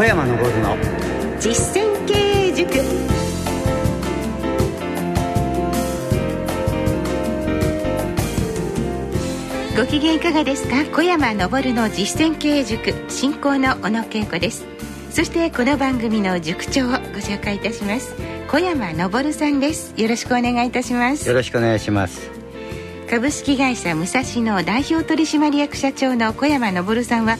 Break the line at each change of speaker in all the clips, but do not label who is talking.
小山昇の。
実践経営塾。ご機嫌いかがですか？小山昇の実践経営塾。進行の小野恵子です。そしてこの番組の塾長をご紹介いたします。小山昇さんです。よろしくお願いいたします。
よろしくお願いします。
株式会社武蔵野代表取締役社長の小山昇さんは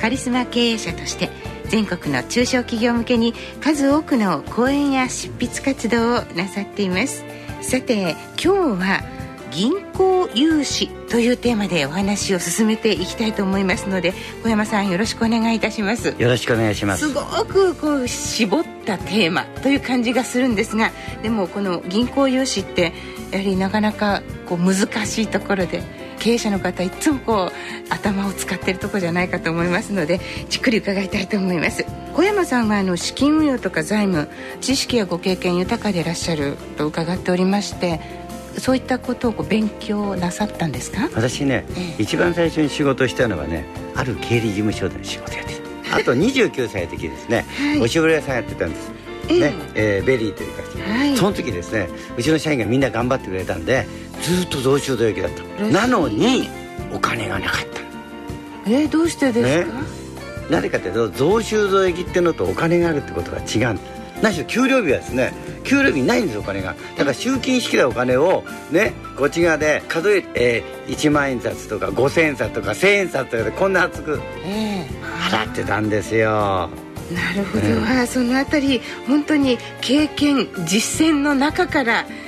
カリスマ経営者として全国の中小企業向けに数多くの講演や執筆活動をなさっています。さて今日は銀行融資というテーマでお話を進めていきたいと思いますので小山さんよろしくお願いいたします。
よろしくお願いします。
すごくこう絞ったテーマという感じがするんですがでもこの銀行融資ってやはりなかなかこう難しいところで経営者の方いつもこう頭を使ってるとこじゃないかと思いますのでじっくり伺いたいと思います。小山さんはあの資金運用とか財務知識やご経験豊かでいらっしゃると伺っておりましてそういったことをこう勉強なさったんですか？
私ね、ええ、一番最初に仕事したのはねある経理事務所で仕事やってた。あと29歳の時ですね、はい、おしぼり屋さんやってたんです。ねえー、ベリーというか、はい、その時ですねうちの社員がみんな頑張ってくれたんでずっと増収増益だった。なのにお金がなかった。
えー、どうしてですか、ね、
なぜかというと増収増益っていうのとお金があるってことが違う何しろ給料日はですね給料日ないんですお金が。だから集金式でお金をねこっち側で数ええー、1万円札とか5000円札とか1000円札とかでこんな厚く払ってたんですよ、
なるほど、うん、そのあたり本当に経験実践の中から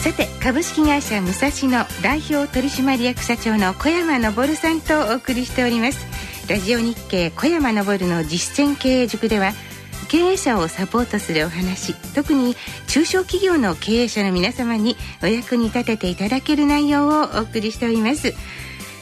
さて株式会社武蔵野代表取締役社長の小山昇さんとお送りしております。ラジオ日経小山昇の実践経営塾では経営者をサポートするお話特に中小企業の経営者の皆様にお役に立てていただける内容をお送りしております。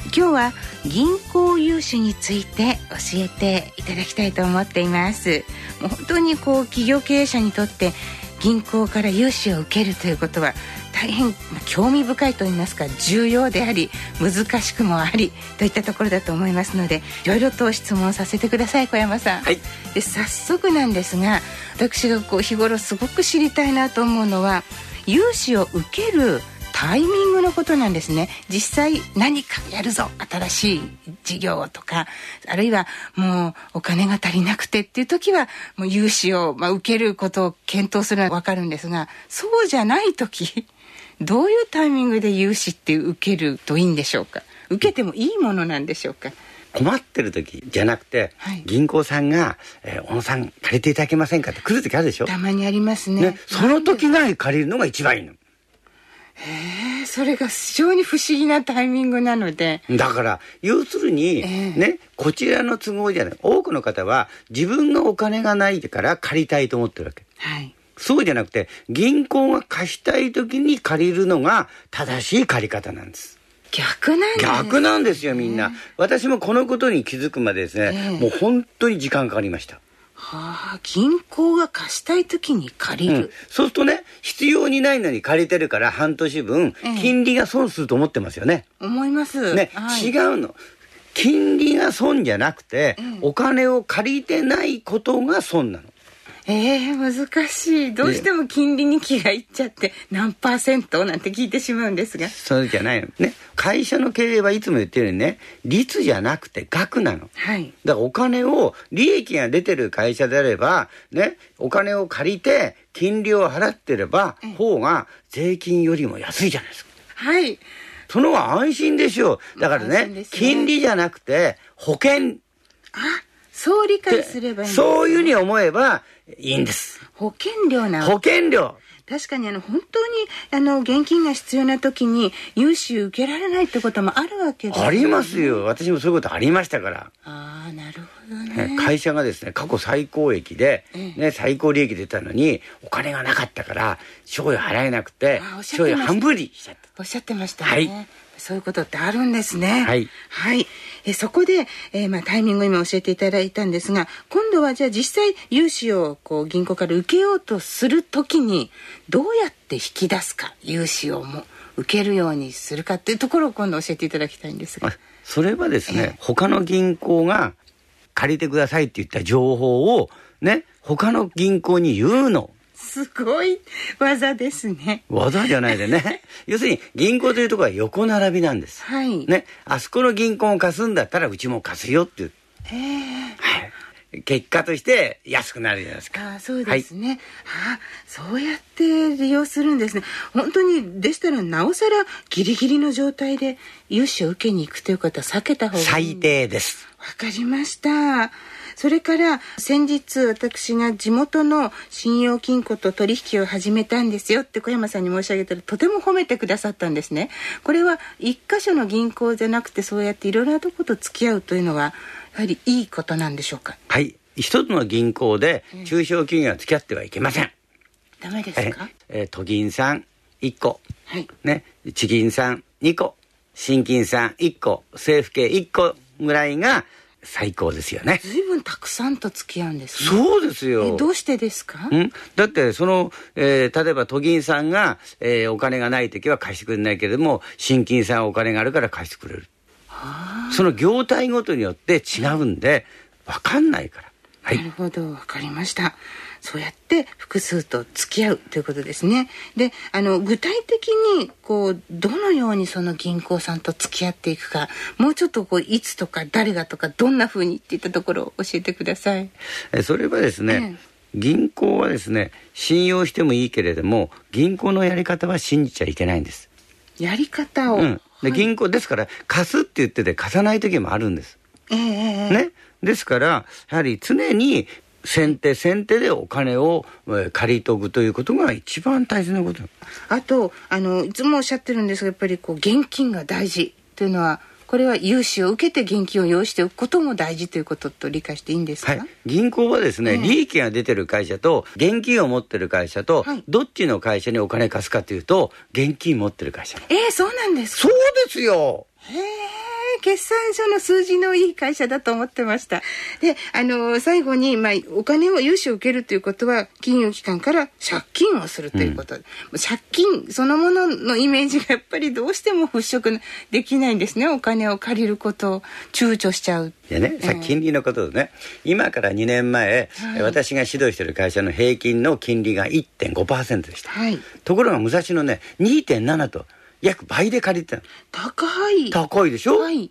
今日は銀行融資について教えていただきたいと思っています。もう本当にこう企業経営者にとって銀行から融資を受けるということは大変興味深いと言いますか重要であり難しくもありといったところだと思いますのでいろいろと質問させてください小山さん。
はい、
で早速なんですが私がこう日頃すごく知りたいなと思うのは融資を受けるタイミングのことなんですね実際何かやるぞ新しい事業とかあるいはもうお金が足りなくてっていう時はもう融資を、まあ、受けることを検討するのは分かるんですがそうじゃない時どういうタイミングで融資って受けるといいんでしょうか？受けてもいいものなんでしょうか？
困ってる時じゃなくて、はい、銀行さんが「えー、小野さん借りていただけませんか?」って来る時あるでしょ？
たまにありますね、ね、
その時が借りるのが一番いいの。
へえそれが非常に不思議なタイミングなので。
だから要するに、えー、ねこちらの都合じゃない。多くの方は自分のお金がないから借りたいと思ってるわけ。
はい
そうじゃなくて銀行が貸したい時に借りるのが正しい借り方なんです。
逆なんです
逆なんですよみんな、私もこのことに気づくまでですね、えー、もう本当に時間かかりました。
はあ、銀行が貸したい時に借りる、うん、
そうするとね必要にないのに借りてるから半年分、金利が損すると思ってますよね。
思います。
ね、はい、違うの。金利が損じゃなくて、お金を借りてないことが損なの
ええー、難しい。どうしても金利に気がいっちゃって、何パーセントなんて聞いてしまうんですが。
そうじゃないの。ね。会社の経営はいつも言ってるようにね、率じゃなくて額なの。
はい。
だからお金を、利益が出てる会社であれば、ね、お金を借りて、金利を払ってれば、方が税金よりも安いじゃないですか。
はい。
その方が安心でしょう。だからね、ね金利じゃなくて、保険。
あ、そう理解すればいい
そういうふうに思えばいいんです。
保険料な
保険料。
確かにあの本当にあの現金が必要な時に融資を受けられないってこともあるわけです、ね、
ありますよ。私もそういうことありましたから。
ああなるほどね。
会社がですね過去最高益で、ね、最高利益出たのにお金がなかったから賞与払えなくて賞与半分にしちゃった。
おっしゃってましたね、
はい
そういうことってあるんですね。
はい。
はい。えそこで、えーまあ、タイミングを今教えていただいたんですが、今度はじゃあ実際融資をこう銀行から受けようとするときに、どうやって引き出すか、融資をも受けるようにするかっていうところを今度教えていただきたいんですが。
それはですね、他の銀行が借りてくださいって言った情報を、ね、他の銀行に言うの。
すごい技ですね。
技じゃないでね。要するに銀行というところは横並びなんです。
はい。
ね、あそこの銀行を貸すんだったらうちも貸すよっていう。
えー
はい。結果として安くなるじゃないですか。
ああそうですね、ああそうやって利用するんですね。本当にでしたらなおさらギリギリの状態で融資を受けに行くということは避けた方がいい。
最低です。
わかりました。それから先日私が地元の信用金庫と取引を始めたんですよって小山さんに申し上げたらとても褒めてくださったんですね。これは一箇所の銀行じゃなくてそうやっていろいろなとこと付き合うというのはやはりいいことなんでしょうか？
はい。一つの銀行で中小企業は付き合ってはいけません。
ダメです
え
か
え都銀さん1個、
はい。
ね、地銀さん2個、新金さん1個、政府系1個ぐらいが最高ですよね。
ずいぶんたくさんと付き合うんですね。
そうですよ。
えどうしてですか？
ん。だってその、えー例えば都銀さんが、えーお金がない時は貸してくれないけれども新金さんはお金があるから貸してくれるその業態ごとによって違うんで分かんないから。は
ないるほど、わかりました。そうやって複数と付き合うということですね。で、あの具体的にこうどのようにその銀行さんと付き合っていくか、もうちょっとこういつとか誰がとかどんな風にっていったところを教えてください。
えそれはですね、銀行はですね信用してもいいけれども銀行のやり方は信じちゃいけないんです、
やり方を、
うん、で
はい。
銀行ですから貸すって言ってて貸さない時もあるんです。
ええええ
ね、ですからやはり常に先手先手でお金をえー借りとくということが一番大切なこと。
あとあのいつもおっしゃってるんですがやっぱりこう現金が大事というのはこれは融資を受けて現金を用意しておくことも大事ということと理解していいんですか、
はい、銀行はですね、
ええ
利益が出てる会社と現金を持ってる会社と、
はい。
どっちの会社にお金貸すかというと現金持ってる会社
ええそうなんですか？
そうですよ
へえ、決算書の数字のいい会社だと思ってました。で、あの、最後に、まあ、お金を融資を受けるということは、金融機関から借金をするということ。借金そのもののイメージがやっぱりどうしても払拭できないんですね。お金を借りることを躊躇しちゃう。
でね、さ金利のことでね、今から2年前、
はい
私が指導してる会社の平均の金利が1.5%でした。
はい。
ところが武蔵野ね、2.7と約倍で借りてたの。
高い。
高いでしょ、
はい。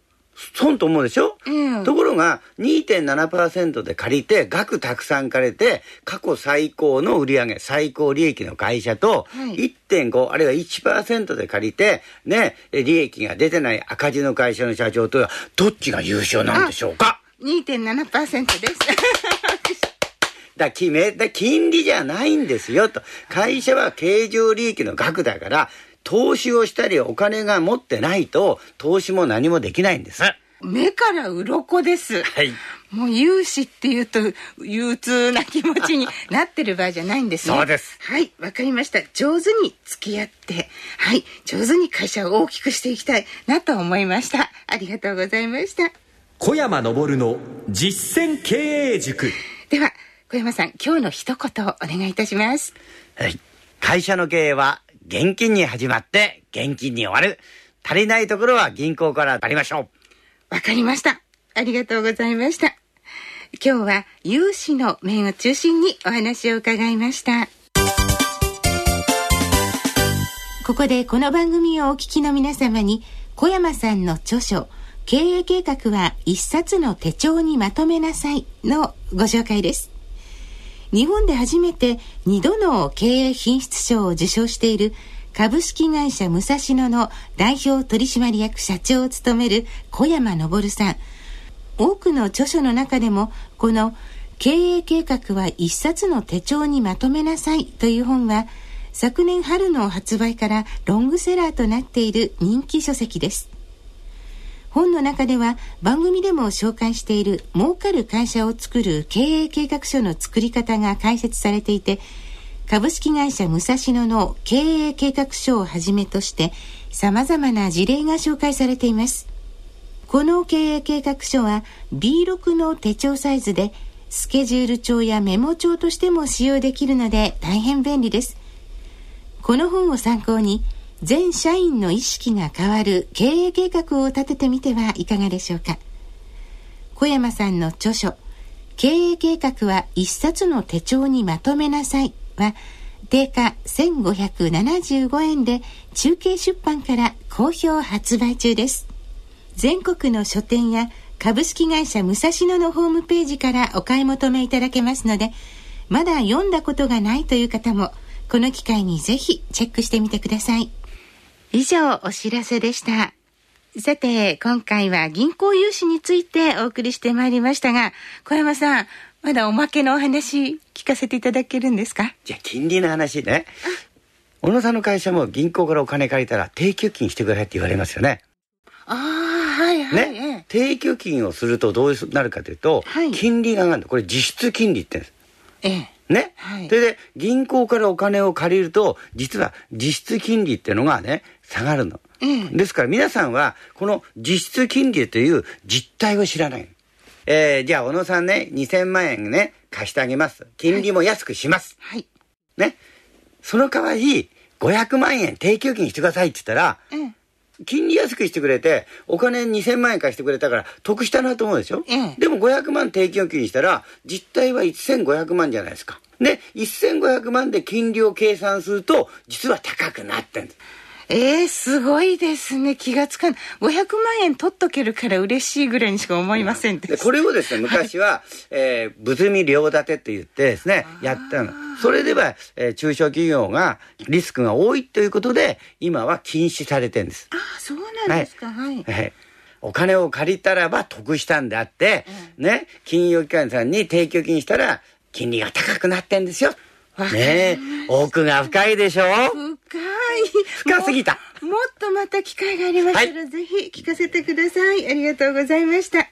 損と思うでしょ、
うん
ところが2.7%で借りて額たくさん借りて過去最高の売上最高利益の会社と
はい
1.5あるいは1%で借りてね利益が出てない赤字の会社の社長とはどっちが優秀なんでしょうか
？2.7%です。
だ決めだ金利じゃないんですよと会社は経常利益の額だから投資をしたりお金が持ってないと投資も何もできないんです。
目から鱗です。
はい
もう融資っていうと憂鬱な気持ちになってる場合じゃないんですね。
そうです
はい、わかりました。上手に付き合って、はい、上手に会社を大きくしていきたいなと思いました。ありがとうございました。
小山昇の実践経営塾
では、小山さん、今日の一言お願いいたします。
はい。会社の経営は現金に始まって現金に終わる。足りないところは銀行から借りましょう。
わかりました。ありがとうございました。今日は融資の面を中心にお話を伺いました。ここでこの番組をお聞きの皆様に小山さんの著書経営計画は一冊の手帳にまとめなさいのご紹介です。日本で初めて2度の経営品質賞を受賞している株式会社武蔵野の代表取締役社長を務める小山昇さん。多くの著書の中でもこの経営計画は一冊の手帳にまとめなさいという本は昨年春の発売からロングセラーとなっている人気書籍です本の中では番組でも紹介している儲かる会社を作る経営計画書の作り方が解説されていて株式会社武蔵野の経営計画書をはじめとして様々な事例が紹介されていますこの経営計画書は B6 の手帳サイズでスケジュール帳やメモ帳としても使用できるので大変便利です。この本を参考に全社員の意識が変わる経営計画を立ててみてはいかがでしょうか。小山さんの著書、経営計画は一冊の手帳にまとめなさいは、定価1575円で中継出版から好評発売中です。全国の書店や株式会社武蔵野のホームページからお買い求めいただけますので、まだ読んだことがないという方も、この機会にぜひチェックしてみてください。以上、お知らせでした。さて、今回は銀行融資についてお送りしてまいりましたが、小山さん、まだおまけのお話聞かせていただけるんですか？
じゃあ、金利の話ね。小野さんの会社も銀行からお金借りたら定期預金してくださいって言われますよね。
ああ、はいはい。
ね、定期預金をするとどうなるかというと、はい、金利が上がるこれ実質金利って言うんです。ええ。ね、はい、それで銀行からお金を借りると実は実質金利っていうのがね下がるの、うん、ですから皆さんはこの実質金利という実態を知らない、えー、じゃあ小野さんね2000万円ね貸してあげます。金利も安くします、はい、ね。その代わり500万円定期預金してくださいって言ったら、うん金利安くしてくれて、お金2000万円貸してくれたから得したなと思うでしょ、ええ、でも500万定期預金したら、実態は1500万じゃないですか。で、1500万で金利を計算すると、実は高くなってんです。
えー、すごいですね。気がつかない。500万円取っとけるから嬉しいぐらいにしか思いません
でこれをですね、昔は、はい、えー、物見両立てって言ってですね、やったの。それでは、えー、中小企業がリスクが多いということで、今は禁止されてるんです。
ああ、そうなんですか。はい。はい、
お金を借りたらば得したんであって、うん、ね、金融機関さんに提供金したら、金利が高くなってんですよ。ね奥が深いでしょ？
深い。
深すぎた
も。もっとまた機会がありましたら、はい、ぜひ聞かせてください。ありがとうございました。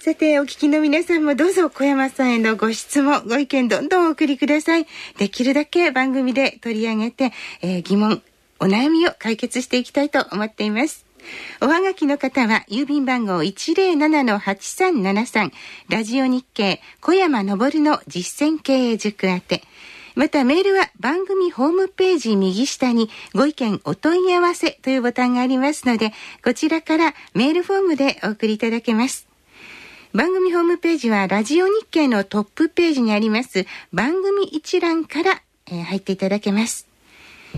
さて、お聞きの皆さんもどうぞ小山さんへのご質問、ご意見どんどんお送りください。できるだけ番組で取り上げて、えー、疑問、お悩みを解決していきたいと思っています。おはがきの方は、郵便番号107-8373、ラジオ日経、小山昇の実践経営塾宛て、またメールは番組ホームページ右下にご意見お問い合わせというボタンがありますので、こちらからメールフォームでお送りいただけます。番組ホームページはラジオ日経のトップページにあります番組一覧から、え、入っていただけます。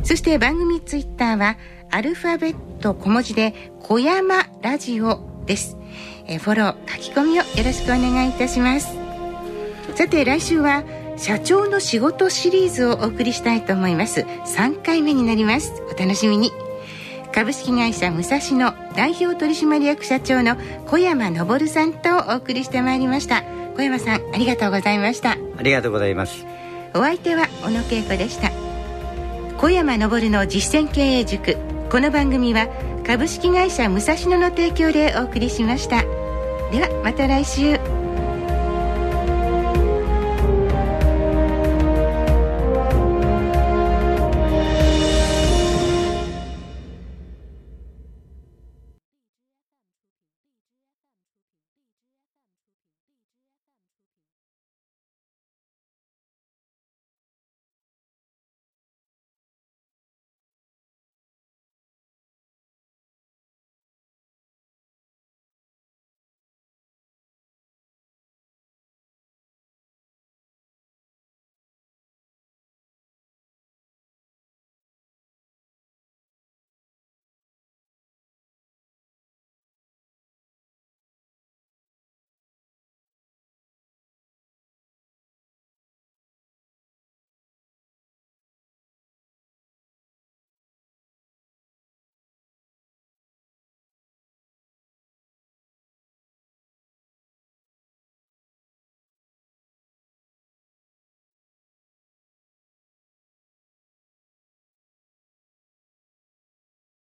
そして番組ツイッターはアルファベット小文字で小山ラジオです。え、フォロー書き込みをよろしくお願いいたします。さて来週は社長の仕事シリーズをお送りしたいと思います。3回目になります。お楽しみに。株式会社武蔵野代表取締役社長の小山昇さんとお送りしてまいりました。小山さんありがとうございました。
ありがとうございます。
お相手は小野恵子でした。小山昇の実践経営塾。この番組は株式会社武蔵野の提供でお送りしました。ではまた来週